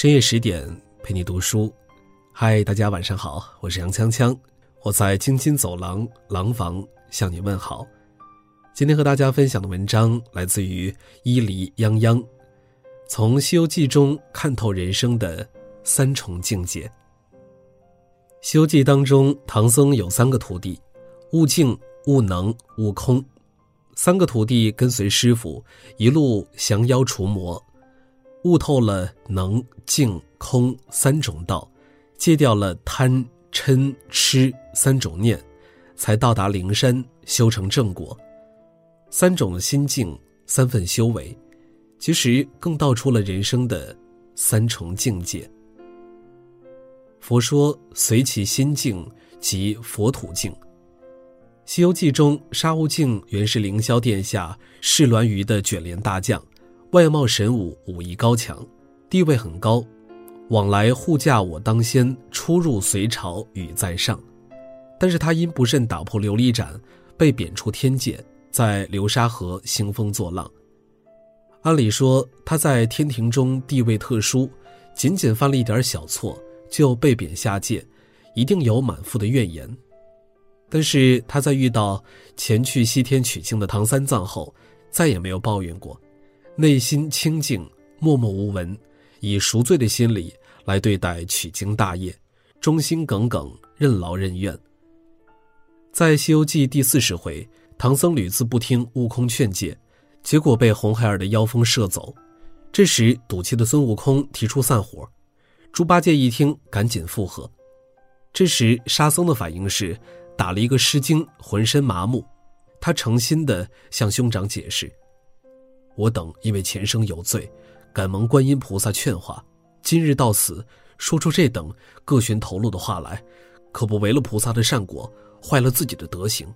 深夜十点陪你读书，嗨，大家晚上好，我是杨锵锵，我在京津走廊廊坊向你问好。今天和大家分享的文章来自于伊犁泱泱，从《西游记》中看透人生的三重境界。《西游记》当中，唐僧有三个徒弟：悟净、悟能、悟空。三个徒弟跟随师傅一路降妖除魔。悟透了能、静、空三种道，戒掉了贪、嗔、痴三种念，才到达灵山修成正果。三种心境，三份修为，其实更道出了人生的三重境界。佛说随其心境即佛土境。《西游记》中，沙悟净原是凌霄殿下释鸾鱼的卷帘大将。外貌神武，武艺高强，地位很高，往来护驾我当先，出入隋朝与在上。但是他因不慎打破琉璃盏，被贬出天界，在流沙河兴风作浪。按理说他在天庭中地位特殊，仅仅犯了一点小错就被贬下界，一定有满腹的怨言。但是他在遇到前去西天取经的唐三藏后，再也没有抱怨过。内心清净，默默无闻，以赎罪的心理来对待取经大业，忠心耿耿，任劳任怨。在《西游记》第四十回，唐僧屡次不听悟空劝诫，结果被红孩儿的妖风射走。这时，赌气的孙悟空提出散伙，猪八戒一听，赶紧附和。这时，沙僧的反应是打了一个失惊，浑身麻木。他诚心的向兄长解释。我等因为前生有罪，赶蒙观音菩萨劝化，今日到此，说出这等各寻头路的话来，可不违了菩萨的善果，坏了自己的德行。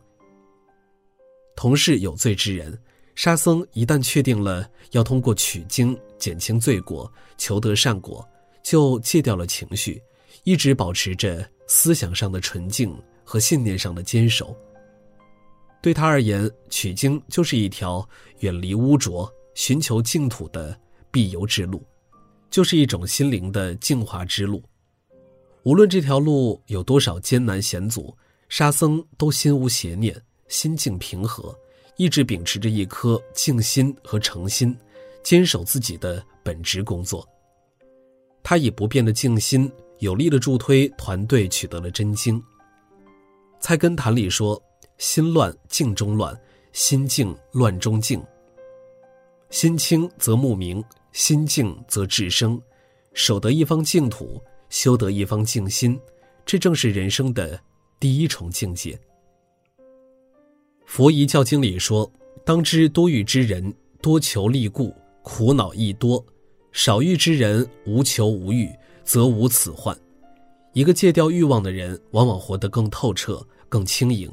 同是有罪之人，沙僧一旦确定了要通过取经减轻罪过、求得善果，就戒掉了情绪，一直保持着思想上的纯净和信念上的坚守。对他而言，取经就是一条远离污浊、寻求净土的必由之路，就是一种心灵的净化之路。无论这条路有多少艰难险阻，沙僧都心无邪念，心境平和，一直秉持着一颗静心和诚心，坚守自己的本职工作。他以不变的静心，有力的助推团队取得了真经。《菜根谭》里说。心乱静中乱，心静乱中静。心清则目明，心静则智生。守得一方净土，修得一方静心，这正是人生的第一重境界。佛遗教经里说：“当知多欲之人，多求利故，苦恼亦多；少欲之人，无求无欲，则无此患。”一个戒掉欲望的人，往往活得更透彻、更轻盈。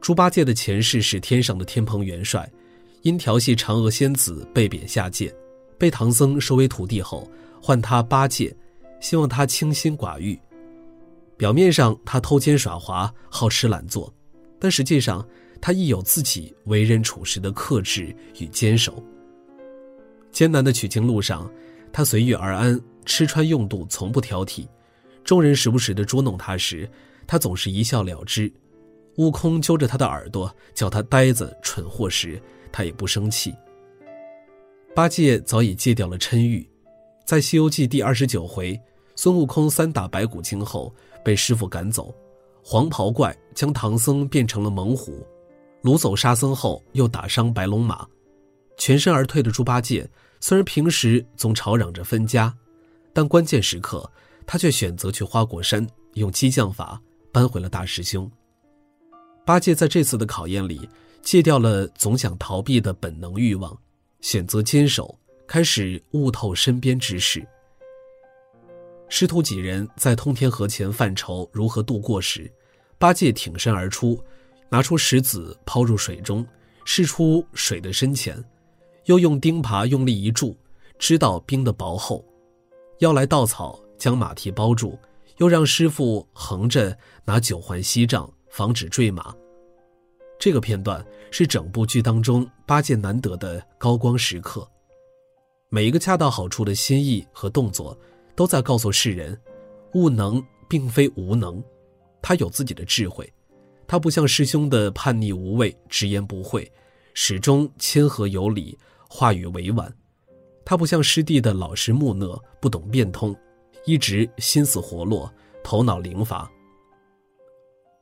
猪八戒的前世是天上的天蓬元帅，因调戏嫦娥仙子被贬下界，被唐僧收为徒弟后，唤他八戒，希望他清心寡欲。表面上他偷奸耍滑、好吃懒做，但实际上他亦有自己为人处事的克制与坚守。艰难的取经路上，他随遇而安，吃穿用度从不挑剔。众人时不时的捉弄他时，他总是一笑了之。悟空揪着他的耳朵，叫他呆子、蠢货时，他也不生气。八戒早已戒掉了嗔欲，在《西游记》第二十九回，孙悟空三打白骨精后被师傅赶走，黄袍怪将唐僧变成了猛虎，掳走沙僧后又打伤白龙马，全身而退的猪八戒虽然平时总吵嚷着分家，但关键时刻他却选择去花果山用激将法扳回了大师兄。八戒在这次的考验里，戒掉了总想逃避的本能欲望，选择坚守，开始悟透身边之事。师徒几人在通天河前犯愁如何度过时，八戒挺身而出，拿出石子抛入水中，试出水的深浅，又用钉耙用力一注，知道冰的薄厚，要来稻草将马蹄包住，又让师傅横着拿九环锡杖。防止坠马。这个片段是整部剧当中八戒难得的高光时刻。每一个恰到好处的心意和动作，都在告诉世人：悟能并非无能，他有自己的智慧。他不像师兄的叛逆无畏、直言不讳，始终谦和有礼，话语委婉；他不像师弟的老实木讷，不懂变通，一直心思活络，头脑灵乏。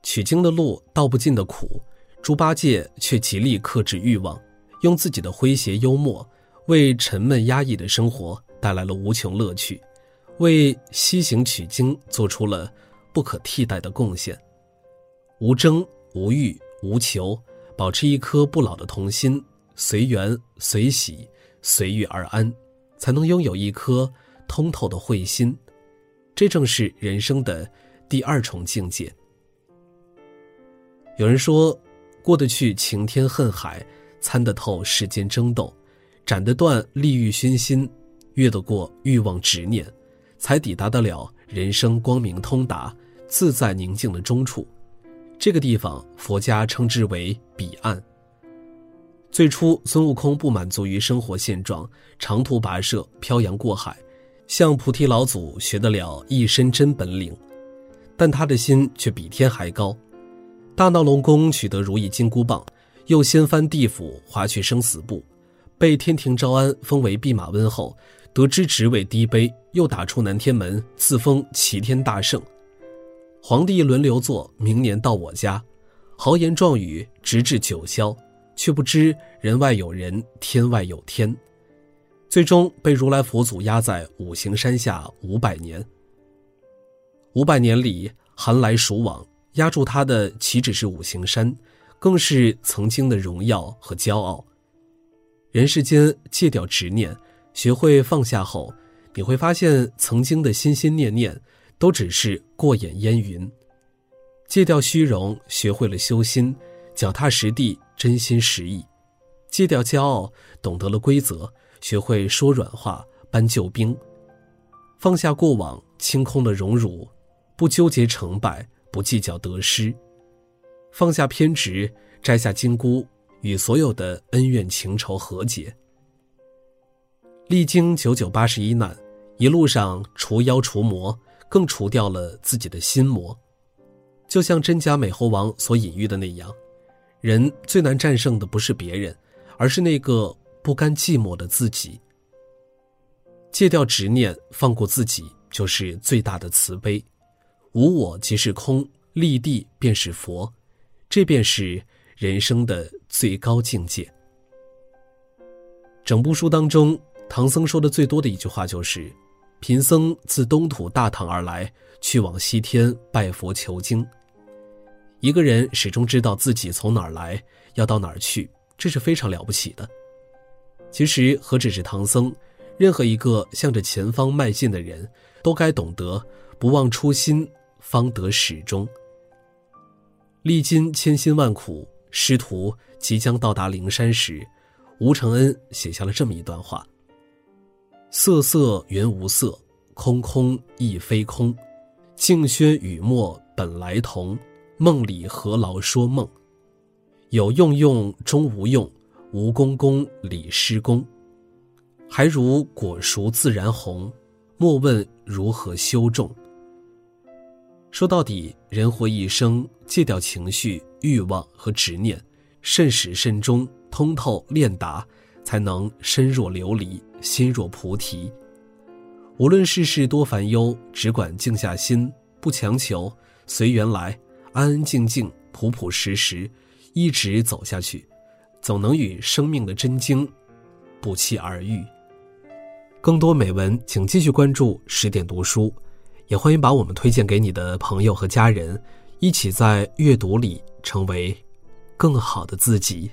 取经的路道不尽的苦，猪八戒却极力克制欲望，用自己的诙谐幽默，为沉闷压抑的生活带来了无穷乐趣，为西行取经做出了不可替代的贡献。无争无欲无求，保持一颗不老的童心，随缘随喜随遇而安，才能拥有一颗通透的慧心。这正是人生的第二重境界。有人说，过得去晴天恨海，参得透世间争斗，斩得断利欲熏心，越得过欲望执念，才抵达得了人生光明通达、自在宁静的中处。这个地方，佛家称之为彼岸。最初，孙悟空不满足于生活现状，长途跋涉，漂洋过海，向菩提老祖学得了一身真本领，但他的心却比天还高。大闹龙宫取得如意金箍棒，又掀翻地府划去生死簿，被天庭招安封为弼马温后，得知职位低卑，又打出南天门自封齐天大圣。皇帝轮流坐，明年到我家，豪言壮语直至九霄，却不知人外有人，天外有天，最终被如来佛祖压在五行山下五百年。五百年里，寒来暑往。压住他的岂止是五行山，更是曾经的荣耀和骄傲。人世间戒掉执念，学会放下后，你会发现曾经的心心念念都只是过眼烟云。戒掉虚荣，学会了修心，脚踏实地，真心实意；戒掉骄傲，懂得了规则，学会说软话，搬救兵。放下过往，清空了荣辱，不纠结成败。不计较得失，放下偏执，摘下金箍，与所有的恩怨情仇和解。历经九九八十一难，一路上除妖除魔，更除掉了自己的心魔。就像真假美猴王所隐喻的那样，人最难战胜的不是别人，而是那个不甘寂寞的自己。戒掉执念，放过自己，就是最大的慈悲。无我即是空，立地便是佛，这便是人生的最高境界。整部书当中，唐僧说的最多的一句话就是：“贫僧自东土大唐而来，去往西天拜佛求经。”一个人始终知道自己从哪儿来，要到哪儿去，这是非常了不起的。其实何止是唐僧，任何一个向着前方迈进的人，都该懂得不忘初心。方得始终。历经千辛万苦，师徒即将到达灵山时，吴承恩写下了这么一段话：“色色原无色，空空亦非空。静轩雨墨本来同，梦里何劳说梦？有用用终无用，无功功理失功。还如果熟自然红，莫问如何修种。”说到底，人活一生，戒掉情绪、欲望和执念，慎始慎终，通透练达，才能身若琉璃，心若菩提。无论世事多烦忧，只管静下心，不强求，随缘来，安安静静，朴朴实实，一直走下去，总能与生命的真经不期而遇。更多美文，请继续关注十点读书。也欢迎把我们推荐给你的朋友和家人，一起在阅读里成为更好的自己。